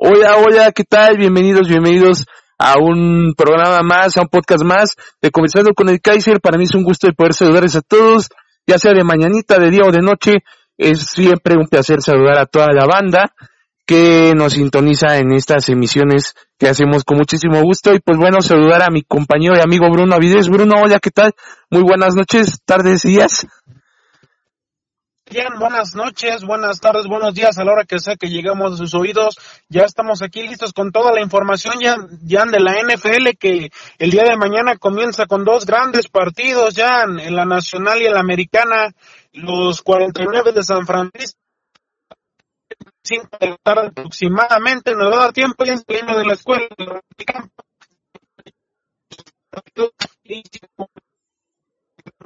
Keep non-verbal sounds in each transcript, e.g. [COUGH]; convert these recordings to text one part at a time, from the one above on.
Hola, hola, ¿qué tal? Bienvenidos, bienvenidos a un programa más, a un podcast más de Conversando con el Kaiser. Para mí es un gusto de poder saludarles a todos, ya sea de mañanita, de día o de noche. Es siempre un placer saludar a toda la banda que nos sintoniza en estas emisiones que hacemos con muchísimo gusto. Y pues bueno, saludar a mi compañero y amigo Bruno Avides. Bruno, hola, ¿qué tal? Muy buenas noches, tardes días. Bien, buenas noches, buenas tardes, buenos días a la hora que sea que llegamos a sus oídos. Ya estamos aquí listos con toda la información ya, ya de la NFL que el día de mañana comienza con dos grandes partidos ya en la nacional y en la americana. Los 49 de San Francisco 5 de la tarde aproximadamente, nos va a dar tiempo ya saliendo de la escuela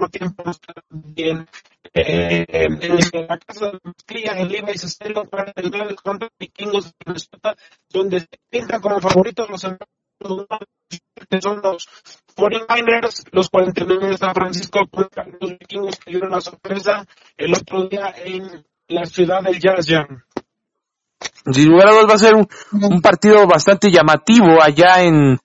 y tiempo bien eh, en la casa de Mezclilla en Levi's Stadium para el contra vikingos de Minnesota donde se pintan como favoritos los que son los 49ers, los 49 de San Francisco contra los vikingos que dieron la sorpresa el otro día en la ciudad del Jazz Jam. Sin lugar a dudas va a ser un, un, partido bastante llamativo allá en,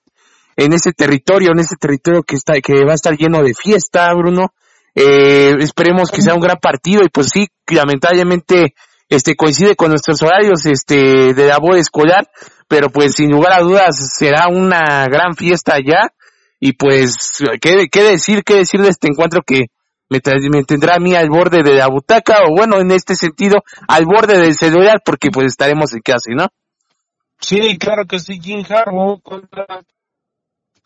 en ese territorio, en ese territorio que está, que va a estar lleno de fiesta, Bruno. Eh, esperemos que sea un gran partido y pues sí, lamentablemente este coincide con nuestros horarios este de la boda escolar, pero pues sin lugar a dudas será una gran fiesta allá y pues qué, qué decir, qué decir de este encuentro que me, me, tendrá a mí al borde de la butaca o bueno, en este sentido al borde del celular porque pues estaremos en casa, ¿no? Sí, claro que sí, Jim Harbaugh contra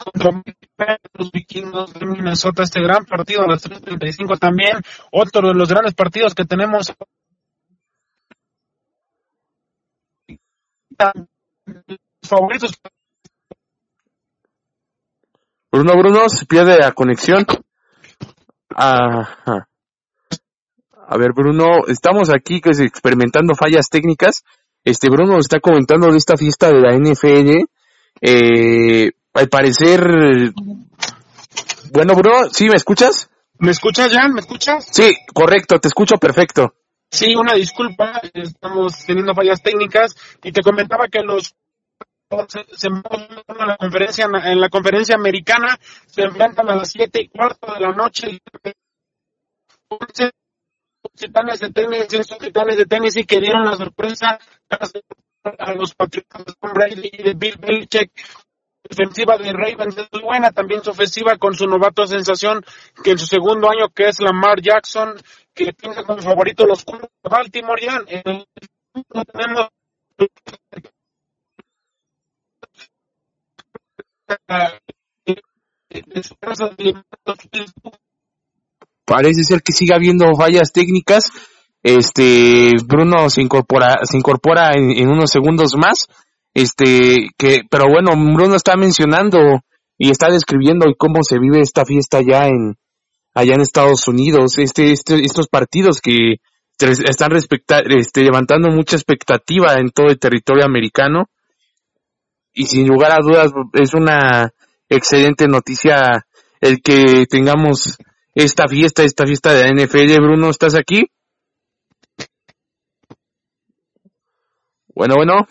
contra los vikingos de Minnesota, este gran partido a las 3.35 también, otro de los grandes partidos que tenemos favoritos. Bruno Bruno se pierde la conexión. A ver, Bruno, estamos aquí experimentando fallas técnicas. Este Bruno está comentando de esta fiesta de la NFL. Eh, al parecer, bueno, bro, ¿sí me escuchas? ¿Me escuchas, Jan? ¿Me escuchas? Sí, correcto, te escucho perfecto. Sí, una disculpa, estamos teniendo fallas técnicas y te comentaba que los se en la conferencia en la conferencia americana se enfrentan a las siete y cuarto de la noche titanes de tenis estos titanes de tenis y que dieron la sorpresa a los patriotas de Brady y de Bill Belichick ofensiva de Ravens es muy buena, también su ofensiva con su novato sensación que en su segundo año que es Lamar Jackson, que tiene como favorito los de Baltimore en el, tenemos Parece ser que siga habiendo fallas técnicas. Este Bruno se incorpora, se incorpora en unos segundos más este, que, pero bueno, Bruno está mencionando y está describiendo cómo se vive esta fiesta allá en, allá en Estados Unidos, este, este, estos partidos que están este, levantando mucha expectativa en todo el territorio americano y sin lugar a dudas es una excelente noticia el que tengamos esta fiesta, esta fiesta de la NFL. Bruno, ¿estás aquí? Bueno, bueno.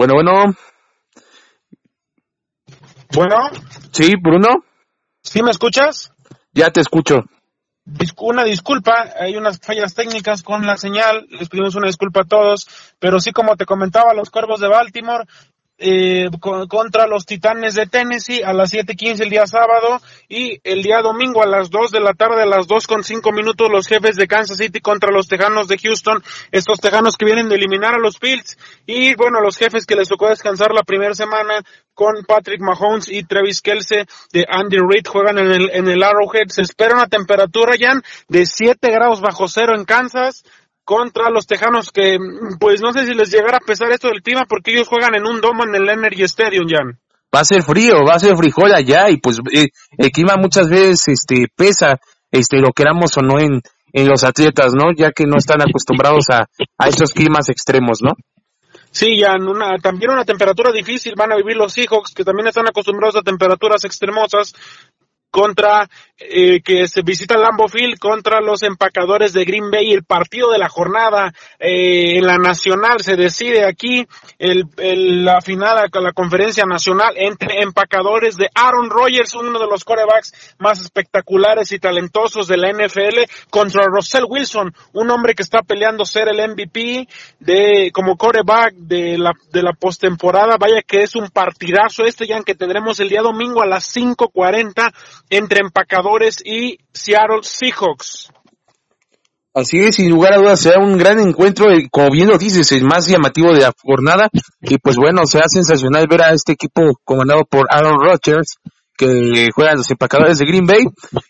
Bueno, bueno. Bueno. Sí, Bruno. ¿Sí me escuchas? Ya te escucho. Una disculpa, hay unas fallas técnicas con la señal, les pedimos una disculpa a todos, pero sí como te comentaba, los Cuervos de Baltimore eh, contra los Titanes de Tennessee a las 7:15 el día sábado y el día domingo a las 2 de la tarde a las 2 con 5 minutos los jefes de Kansas City contra los Tejanos de Houston, estos Tejanos que vienen de eliminar a los Bills. Y bueno, los jefes que les tocó descansar la primera semana con Patrick Mahomes y Travis Kelce de Andy Reid juegan en el, en el Arrowhead. Se espera una temperatura, ya de 7 grados bajo cero en Kansas, contra los Tejanos que pues no sé si les llegará a pesar esto del clima porque ellos juegan en un domo en el Energy Stadium, Jan. Va a ser frío, va a ser frijol allá y pues eh, el clima muchas veces este pesa, este lo queramos o no en, en los atletas, ¿no? Ya que no están acostumbrados a, a esos climas extremos, ¿no? Sí, Jan, una, también una temperatura difícil van a vivir los Seahawks, que también están acostumbrados a temperaturas extremosas, contra eh, que se visita Lambeau Field contra los empacadores de Green Bay. El partido de la jornada eh, en la nacional se decide aquí el, el, la final a la conferencia nacional entre empacadores de Aaron Rodgers, uno de los corebacks más espectaculares y talentosos de la NFL, contra Russell Wilson, un hombre que está peleando ser el MVP de como coreback de la de la postemporada. Vaya que es un partidazo este ya que tendremos el día domingo a las 5:40 entre empacadores y Seattle Seahawks. Así es, sin lugar a dudas será un gran encuentro, como bien lo dices, el más llamativo de la jornada. Y pues bueno, será sensacional ver a este equipo comandado por Aaron Rodgers, que juega los empacadores de Green Bay.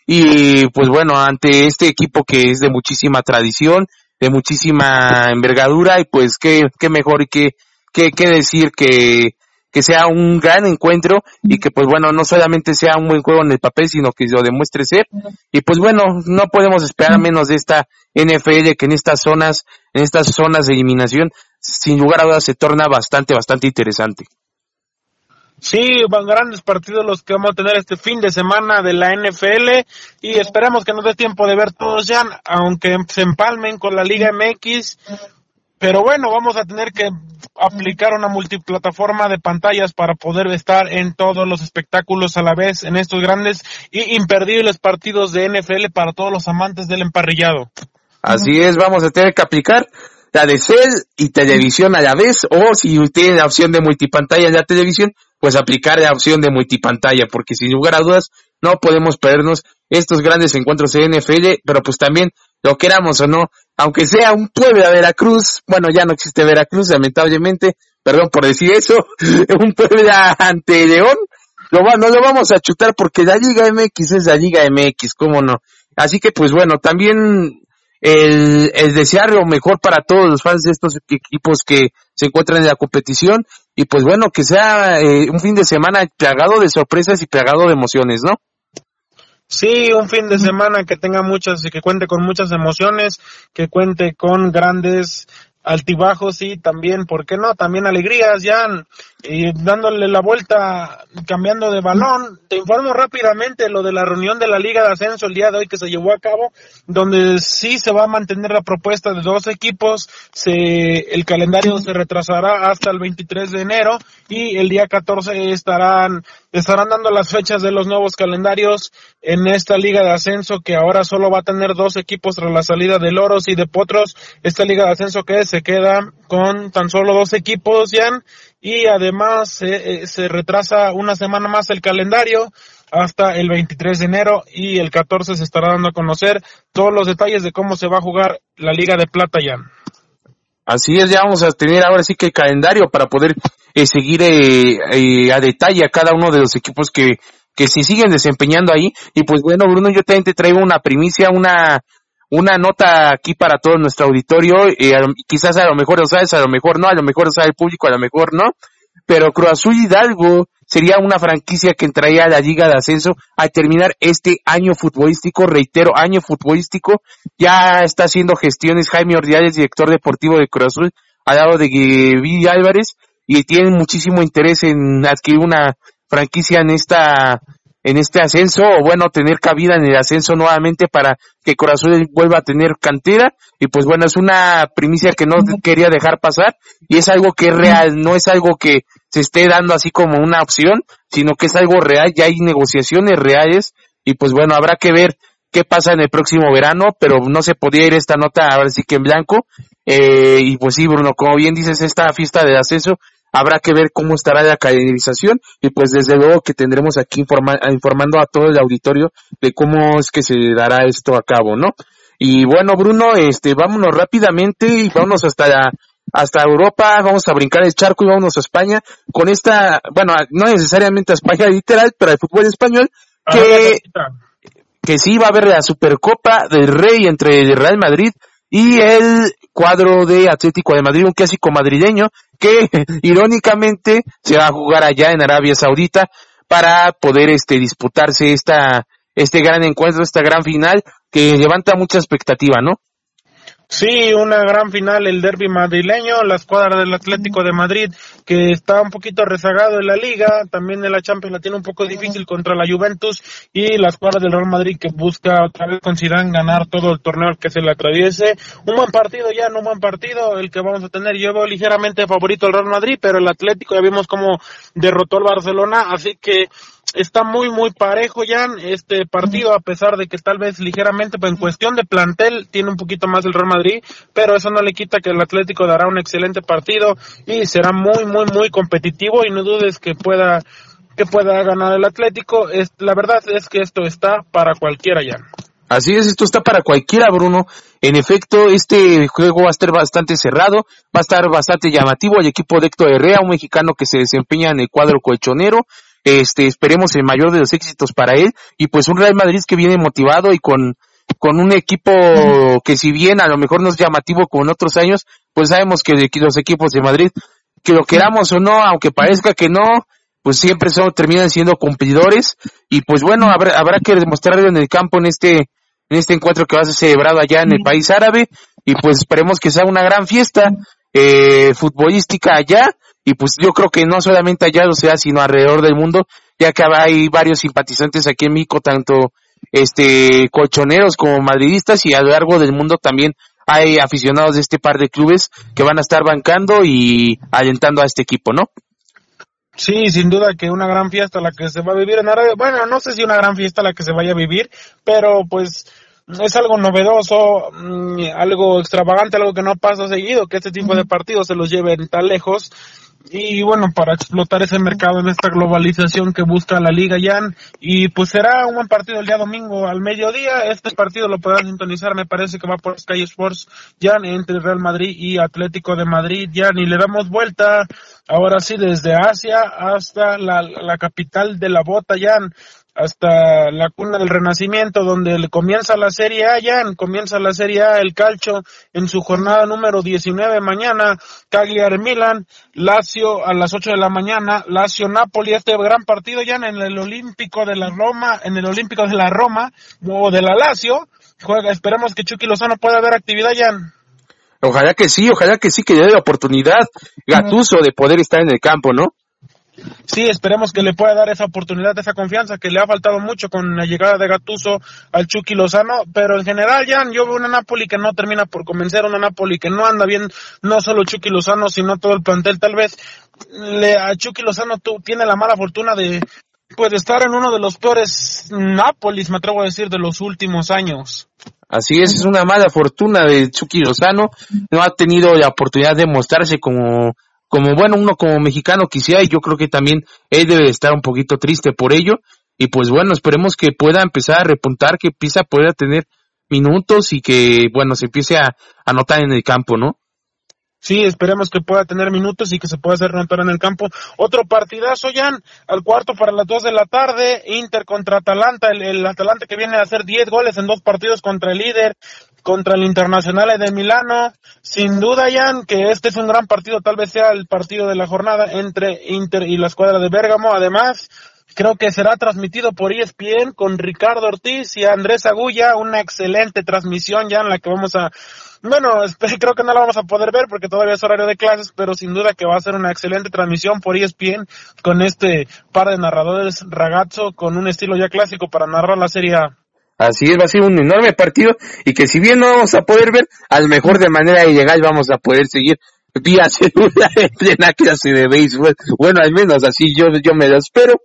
Y pues bueno, ante este equipo que es de muchísima tradición, de muchísima envergadura, y pues qué, qué mejor y qué, qué, qué decir que que sea un gran encuentro y que pues bueno, no solamente sea un buen juego en el papel, sino que lo demuestre ser. Y pues bueno, no podemos esperar menos de esta NFL que en estas zonas, en estas zonas de eliminación, sin lugar a dudas se torna bastante, bastante interesante. Sí, van grandes partidos los que vamos a tener este fin de semana de la NFL y esperamos que nos dé tiempo de ver todos ya, aunque se empalmen con la Liga MX pero bueno, vamos a tener que aplicar una multiplataforma de pantallas para poder estar en todos los espectáculos a la vez en estos grandes y imperdibles partidos de NFL para todos los amantes del emparrillado. Así es, vamos a tener que aplicar la de cel y televisión a la vez, o si tiene la opción de multipantalla en la televisión, pues aplicar la opción de multipantalla, porque sin lugar a dudas no podemos perdernos estos grandes encuentros de NFL, pero pues también lo queramos o no, aunque sea un pueblo de Veracruz, bueno, ya no existe Veracruz, lamentablemente, perdón por decir eso, [LAUGHS] un pueblo ante León, lo no lo vamos a chutar porque la Liga MX es la Liga MX, cómo no. Así que pues bueno, también el, el desear lo mejor para todos los fans de estos equipos que se encuentran en la competición y pues bueno, que sea eh, un fin de semana plagado de sorpresas y plagado de emociones, ¿no? Sí, un fin de semana que tenga muchas, y que cuente con muchas emociones, que cuente con grandes altibajos y también, ¿por qué no? También alegrías, ya y dándole la vuelta, cambiando de balón. Te informo rápidamente lo de la reunión de la Liga de Ascenso el día de hoy que se llevó a cabo, donde sí se va a mantener la propuesta de dos equipos, se, el calendario se retrasará hasta el 23 de enero y el día 14 estarán, estarán dando las fechas de los nuevos calendarios en esta Liga de Ascenso que ahora solo va a tener dos equipos tras la salida de Loros y de Potros. Esta Liga de Ascenso que se queda con tan solo dos equipos, Jan, y además eh, se retrasa una semana más el calendario hasta el 23 de enero y el 14 se estará dando a conocer todos los detalles de cómo se va a jugar la Liga de Plata, Jan. Así es, ya vamos a tener ahora sí que el calendario para poder eh, seguir eh, a detalle a cada uno de los equipos que, que se siguen desempeñando ahí. Y pues bueno, Bruno, yo también te traigo una primicia, una, una nota aquí para todo nuestro auditorio, eh, quizás a lo mejor lo sabes, a lo mejor no, a lo mejor lo sabe el público, a lo mejor no, pero Cruz Azul Hidalgo sería una franquicia que entraría a la Liga de Ascenso al terminar este año futbolístico, reitero, año futbolístico, ya está haciendo gestiones Jaime Ordiales, director deportivo de Cruz Azul, al lado de Villa Álvarez, y tienen muchísimo interés en adquirir una franquicia en esta en este ascenso o bueno tener cabida en el ascenso nuevamente para que Corazón vuelva a tener cantera. Y pues bueno es una primicia que no quería dejar pasar. Y es algo que es real no es algo que se esté dando así como una opción sino que es algo real ya hay negociaciones reales. Y pues bueno habrá que ver qué pasa en el próximo verano pero no se podía ir esta nota ahora sí que en blanco. Eh, y pues sí Bruno como bien dices esta fiesta de ascenso habrá que ver cómo estará la calendarización y pues desde luego que tendremos aquí informando a todo el auditorio de cómo es que se dará esto a cabo, ¿no? Y bueno, Bruno, este, vámonos rápidamente y vámonos hasta hasta Europa, vamos a brincar el charco y vámonos a España con esta, bueno, no necesariamente a España literal, pero al fútbol español, que, que sí va a haber la Supercopa del Rey entre el Real Madrid y el cuadro de Atlético de Madrid, un clásico madrileño que irónicamente se va a jugar allá en Arabia Saudita para poder este disputarse esta este gran encuentro, esta gran final que levanta mucha expectativa, ¿no? Sí, una gran final, el derby madrileño, la escuadra del Atlético de Madrid, que está un poquito rezagado en la liga, también en la Champions la tiene un poco difícil contra la Juventus, y la escuadra del Real Madrid que busca otra vez con ganar todo el torneo que se le atraviese. Un buen partido ya, no un buen partido el que vamos a tener. Yo ligeramente favorito el Real Madrid, pero el Atlético ya vimos cómo derrotó al Barcelona, así que está muy muy parejo ya este partido a pesar de que tal vez ligeramente pues en cuestión de plantel tiene un poquito más el Real Madrid pero eso no le quita que el Atlético dará un excelente partido y será muy muy muy competitivo y no dudes que pueda que pueda ganar el Atlético. Es, la verdad es que esto está para cualquiera ya Así es, esto está para cualquiera, Bruno. En efecto, este juego va a estar bastante cerrado, va a estar bastante llamativo. El equipo de Héctor Herrera, un mexicano que se desempeña en el cuadro colchonero, este, esperemos el mayor de los éxitos para él. Y pues un Real Madrid que viene motivado y con, con un equipo que si bien a lo mejor no es llamativo como en otros años, pues sabemos que los equipos de Madrid, que lo queramos o no, aunque parezca que no, pues siempre son, terminan siendo cumplidores y pues bueno, habrá, habrá que demostrarlo en el campo en este, en este encuentro que va a ser celebrado allá en el país árabe. Y pues esperemos que sea una gran fiesta eh, futbolística allá y pues yo creo que no solamente allá o sea, sino alrededor del mundo, ya que hay varios simpatizantes aquí en México, tanto este colchoneros como madridistas y a lo largo del mundo también hay aficionados de este par de clubes que van a estar bancando y alentando a este equipo, ¿no? Sí, sin duda que una gran fiesta la que se va a vivir en Arabia. Bueno, no sé si una gran fiesta la que se vaya a vivir, pero pues es algo novedoso, mm, algo extravagante, algo que no pasa seguido, que este tipo de partidos se los lleven tan lejos y bueno, para explotar ese mercado en esta globalización que busca la Liga Jan. Y pues será un buen partido el día domingo al mediodía. Este partido lo podrán sintonizar, me parece que va por Sky Sports Jan entre Real Madrid y Atlético de Madrid Jan. Y le damos vuelta ahora sí desde Asia hasta la, la capital de la bota Jan hasta la cuna del Renacimiento, donde comienza la Serie A, ya comienza la Serie A, el calcio en su jornada número 19 mañana, Cagliari Milan, Lazio a las 8 de la mañana, Lazio Napoli, este gran partido ya en el Olímpico de la Roma, en el Olímpico de la Roma, o de la Lazio, juega, esperemos que Chucky Lozano pueda ver actividad ya. Ojalá que sí, ojalá que sí, que le dé la oportunidad Gatuso de poder estar en el campo, ¿no? Sí, esperemos que le pueda dar esa oportunidad, esa confianza que le ha faltado mucho con la llegada de Gatuso al Chucky Lozano, pero en general ya yo veo una Napoli que no termina por convencer, una Napoli que no anda bien, no solo Chucky Lozano, sino todo el plantel, tal vez le, a Chucky Lozano tú, tiene la mala fortuna de pues estar en uno de los peores Nápoles, me atrevo a decir, de los últimos años. Así es, es una mala fortuna de Chucky Lozano, no ha tenido la oportunidad de mostrarse como como bueno, uno como mexicano quisiera y yo creo que también él debe estar un poquito triste por ello y pues bueno, esperemos que pueda empezar a repuntar, que Pisa pueda tener minutos y que bueno, se empiece a anotar en el campo, ¿no? Sí, esperemos que pueda tener minutos y que se pueda hacer notar en el campo. Otro partidazo, Jan, al cuarto para las dos de la tarde, Inter contra Atalanta, el, el Atalanta que viene a hacer diez goles en dos partidos contra el líder, contra el Internacional de Milano. Sin duda, Jan, que este es un gran partido, tal vez sea el partido de la jornada entre Inter y la escuadra de Bérgamo. Además, creo que será transmitido por ESPN con Ricardo Ortiz y Andrés Agulla, una excelente transmisión ya en la que vamos a, bueno, [LAUGHS] creo que no la vamos a poder ver porque todavía es horario de clases, pero sin duda que va a ser una excelente transmisión por ESPN con este par de narradores ragazzo con un estilo ya clásico para narrar la Serie A. Así es, va a ser un enorme partido y que si bien no vamos a poder ver, a lo mejor de manera ilegal vamos a poder seguir vía [LAUGHS] celular en plena clase de béisbol. Bueno, al menos así yo, yo me lo espero.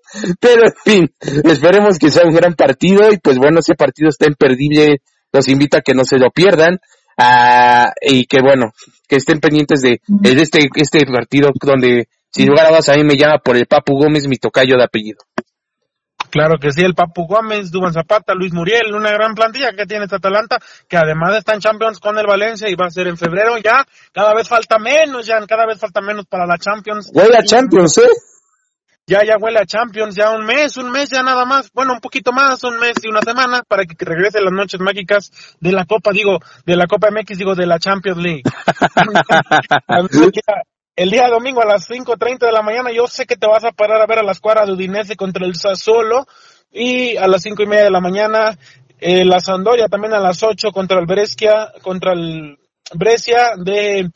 Pero en fin, esperemos que sea un gran partido y pues bueno, ese partido está imperdible. Los invito a que no se lo pierdan. Ah, y que bueno, que estén pendientes de, de este, este partido donde, sin lugar a dudas, a mí me llama por el Papu Gómez, mi tocayo de apellido. Claro que sí, el Papu Gómez, Duban Zapata, Luis Muriel, una gran plantilla que tiene esta Atalanta, que además está en Champions con el Valencia y va a ser en febrero ya, cada vez falta menos, ya cada vez falta menos para la Champions. Huele a Champions, ¿eh? Ya, ya huele a Champions, ya un mes, un mes ya nada más, bueno, un poquito más, un mes y una semana para que regrese las noches mágicas de la Copa, digo, de la Copa MX, digo, de la Champions League. [LAUGHS] [LAUGHS] el día domingo a las 5.30 de la mañana, yo sé que te vas a parar a ver a la escuadra de Udinese contra el Sassuolo. Y a las cinco y media de la mañana eh, la Sandoria también a las 8 contra el Brescia, contra el Brescia de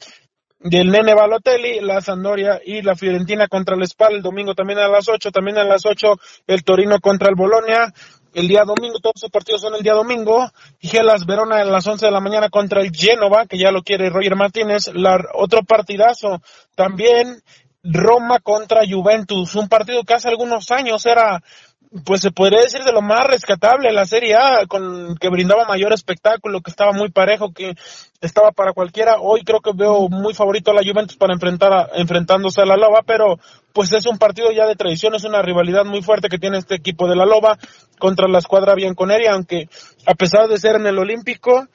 del Nene Balotelli, la Sandoria y la Fiorentina contra el Spal, el domingo también a las 8, también a las 8 el Torino contra el Bolonia, el día domingo, todos esos partidos son el día domingo, y Gelas Verona a las 11 de la mañana contra el Genova, que ya lo quiere Roger Martínez, la, otro partidazo también Roma contra Juventus, un partido que hace algunos años era pues se podría decir de lo más rescatable la Serie A, con que brindaba mayor espectáculo, que estaba muy parejo, que estaba para cualquiera. Hoy creo que veo muy favorito a la Juventus para enfrentar a, enfrentándose a la Loba, pero pues es un partido ya de tradición, es una rivalidad muy fuerte que tiene este equipo de la Loba contra la escuadra bianconeria, aunque a pesar de ser en el Olímpico,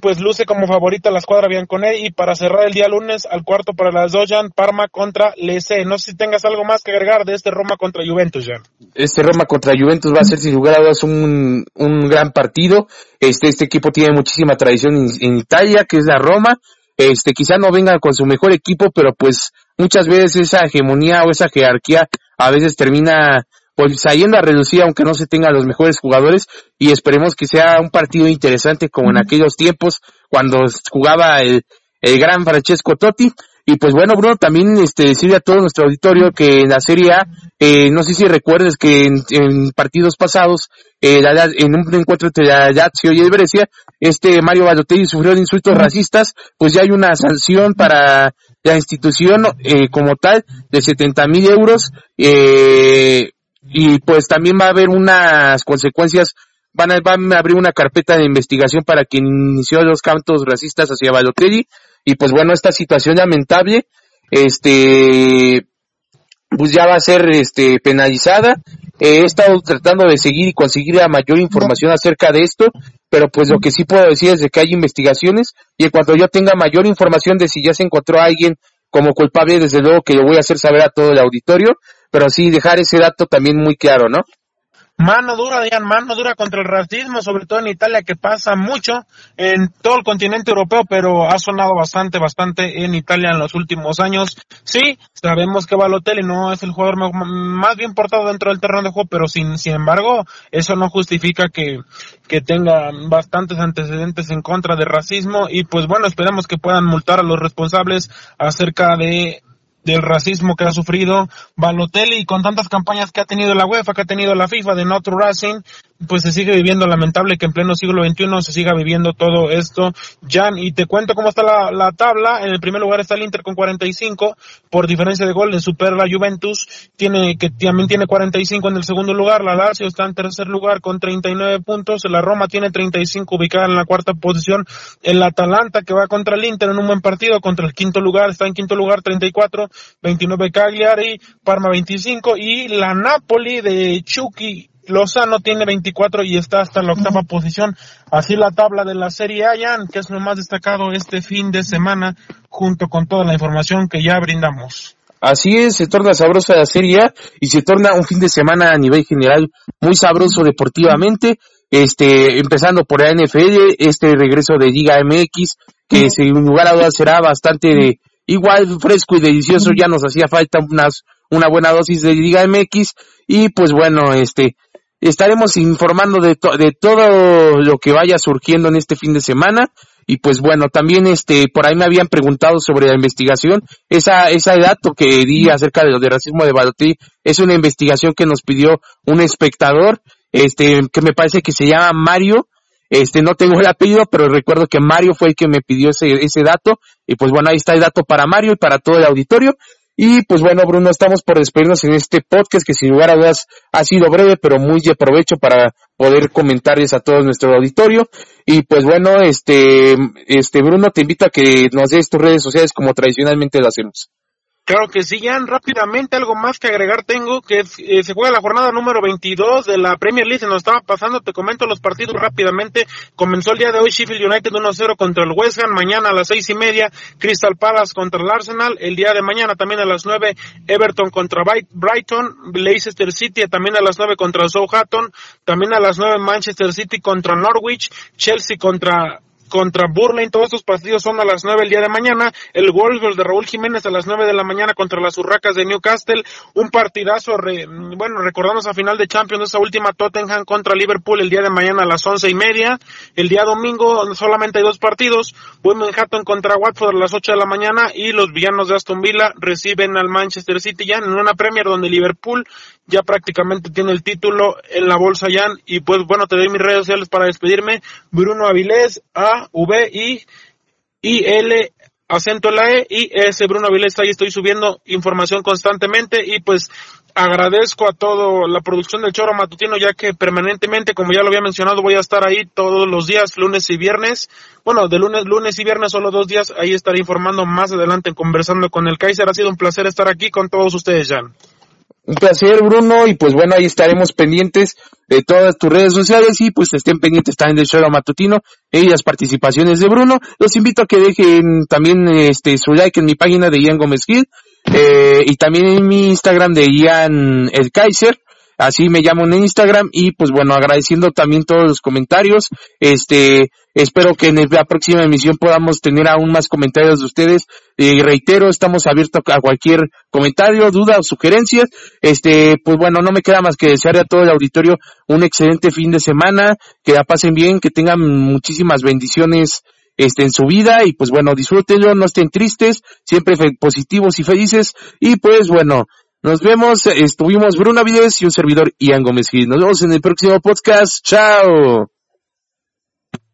pues luce como favorita la escuadra Bianconeri y para cerrar el día lunes al cuarto para las Dojan, Parma contra Lece. No sé si tengas algo más que agregar de este Roma contra Juventus, ya. Este Roma contra Juventus va a ser sin lugar a dudas un, un gran partido. Este, este equipo tiene muchísima tradición en, Italia, que es la Roma. Este, quizá no venga con su mejor equipo, pero pues muchas veces esa hegemonía o esa jerarquía a veces termina pues saliendo a reducir aunque no se tengan los mejores jugadores y esperemos que sea un partido interesante como en aquellos tiempos cuando jugaba el, el gran Francesco Totti. Y pues bueno, Bruno, también este, decirle a todo nuestro auditorio que en la Serie A, eh, no sé si recuerdes que en, partidos pasados, eh, en un encuentro entre la Lazio y el Brescia, este Mario Balotelli sufrió insultos racistas, pues ya hay una sanción para la institución eh, como tal de 70 mil euros. Eh, y pues también va a haber unas consecuencias, van a, van a abrir una carpeta de investigación para quien inició los cantos racistas hacia Balotelli, y pues bueno, esta situación lamentable, este, pues ya va a ser este penalizada. he estado tratando de seguir y conseguir la mayor información acerca de esto, pero pues lo que sí puedo decir es de que hay investigaciones y en cuanto yo tenga mayor información de si ya se encontró a alguien como culpable, desde luego que lo voy a hacer saber a todo el auditorio pero sí dejar ese dato también muy claro, ¿no? Mano dura, digan, mano dura contra el racismo, sobre todo en Italia, que pasa mucho en todo el continente europeo, pero ha sonado bastante, bastante en Italia en los últimos años. Sí, sabemos que Balotelli no es el jugador más bien portado dentro del terreno de juego, pero sin, sin embargo, eso no justifica que, que tenga bastantes antecedentes en contra de racismo y pues bueno, esperemos que puedan multar a los responsables acerca de del racismo que ha sufrido Balotelli con tantas campañas que ha tenido la UEFA, que ha tenido la FIFA de Not Racing, pues se sigue viviendo lamentable que en pleno siglo XXI se siga viviendo todo esto. Jan, y te cuento cómo está la, la tabla. En el primer lugar está el Inter con 45 por diferencia de gol, en supera la Juventus, tiene que también tiene 45 en el segundo lugar. La Lazio está en tercer lugar con 39 puntos. La Roma tiene 35 ubicada en la cuarta posición. El Atalanta que va contra el Inter en un buen partido contra el quinto lugar está en quinto lugar 34, 29 Cagliari, Parma 25 y la Napoli de Chucky Lozano tiene 24 y está hasta la octava posición. Así la tabla de la Serie A, que es lo más destacado este fin de semana, junto con toda la información que ya brindamos. Así es, se torna sabrosa la Serie A y se torna un fin de semana a nivel general muy sabroso deportivamente. Este, empezando por la NFL, este regreso de Liga MX, que sin lugar a dudas será bastante de, igual fresco y delicioso, ya nos hacía falta unas, una buena dosis de Liga MX y pues bueno, este, estaremos informando de, de todo lo que vaya surgiendo en este fin de semana. Y pues bueno, también este, por ahí me habían preguntado sobre la investigación. Esa, ese dato que di acerca de lo de racismo de Balotelli es una investigación que nos pidió un espectador, este, que me parece que se llama Mario. Este, no tengo el apellido, pero recuerdo que Mario fue el que me pidió ese, ese dato. Y pues bueno, ahí está el dato para Mario y para todo el auditorio. Y pues bueno, Bruno, estamos por despedirnos en este podcast que sin lugar a dudas ha sido breve, pero muy de provecho para poder comentarles a todo nuestro auditorio. Y pues bueno, este, este Bruno, te invito a que nos des tus redes sociales como tradicionalmente lo hacemos. Claro que sí, Jan, rápidamente algo más que agregar tengo, que eh, se juega la jornada número 22 de la Premier League, se nos estaba pasando, te comento los partidos rápidamente, comenzó el día de hoy Sheffield United 1-0 contra el West Ham, mañana a las seis y media Crystal Palace contra el Arsenal, el día de mañana también a las nueve Everton contra Brighton, Leicester City también a las nueve contra Southampton, también a las nueve Manchester City contra Norwich, Chelsea contra contra Burley. Todos estos partidos son a las 9 el día de mañana. El Wolves de Raúl Jiménez a las 9 de la mañana contra las Urracas de Newcastle. Un partidazo, bueno, recordamos a final de Champions esa última Tottenham contra Liverpool el día de mañana a las once y media. El día domingo solamente hay dos partidos. Manhattan contra Watford a las 8 de la mañana y los villanos de Aston Villa reciben al Manchester City ya en una Premier donde Liverpool ya prácticamente tiene el título en la bolsa ya y pues bueno te doy mis redes sociales para despedirme Bruno Avilés A V I I L acento en la E y ese Bruno Avilés ahí estoy subiendo información constantemente y pues agradezco a todo la producción del Choro Matutino, ya que permanentemente, como ya lo había mencionado, voy a estar ahí todos los días, lunes y viernes. Bueno, de lunes, lunes y viernes solo dos días, ahí estaré informando más adelante, conversando con el Kaiser. Ha sido un placer estar aquí con todos ustedes, Jan. Un placer, Bruno, y pues bueno, ahí estaremos pendientes de todas tus redes sociales y pues estén pendientes también del Choro Matutino y las participaciones de Bruno. Los invito a que dejen también este su like en mi página de Ian Gómez Gil eh, y también en mi Instagram de Ian el Kaiser, así me llamo en Instagram y pues bueno, agradeciendo también todos los comentarios, este, espero que en la próxima emisión podamos tener aún más comentarios de ustedes, y reitero, estamos abiertos a cualquier comentario, duda o sugerencias, este, pues bueno, no me queda más que desear a todo el auditorio un excelente fin de semana, que la pasen bien, que tengan muchísimas bendiciones este, en su vida. Y pues bueno, disfrútenlo, no estén tristes, siempre positivos y felices. Y pues bueno, nos vemos, estuvimos Bruno Vides y un servidor Ian Gómez Nos vemos en el próximo podcast, chao.